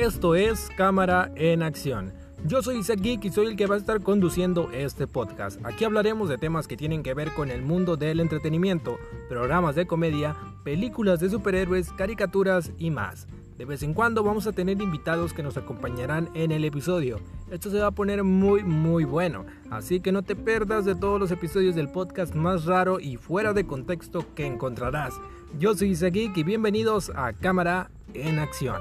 Esto es Cámara en Acción. Yo soy Isaac Geek y soy el que va a estar conduciendo este podcast. Aquí hablaremos de temas que tienen que ver con el mundo del entretenimiento, programas de comedia, películas de superhéroes, caricaturas y más. De vez en cuando vamos a tener invitados que nos acompañarán en el episodio. Esto se va a poner muy muy bueno, así que no te pierdas de todos los episodios del podcast más raro y fuera de contexto que encontrarás. Yo soy Isaac Geek y bienvenidos a Cámara en Acción.